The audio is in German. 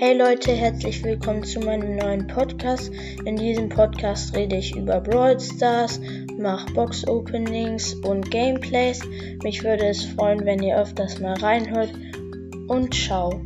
Hey Leute, herzlich willkommen zu meinem neuen Podcast. In diesem Podcast rede ich über Brawl Stars, mache Box Openings und Gameplays. Mich würde es freuen, wenn ihr öfters mal reinhört und ciao.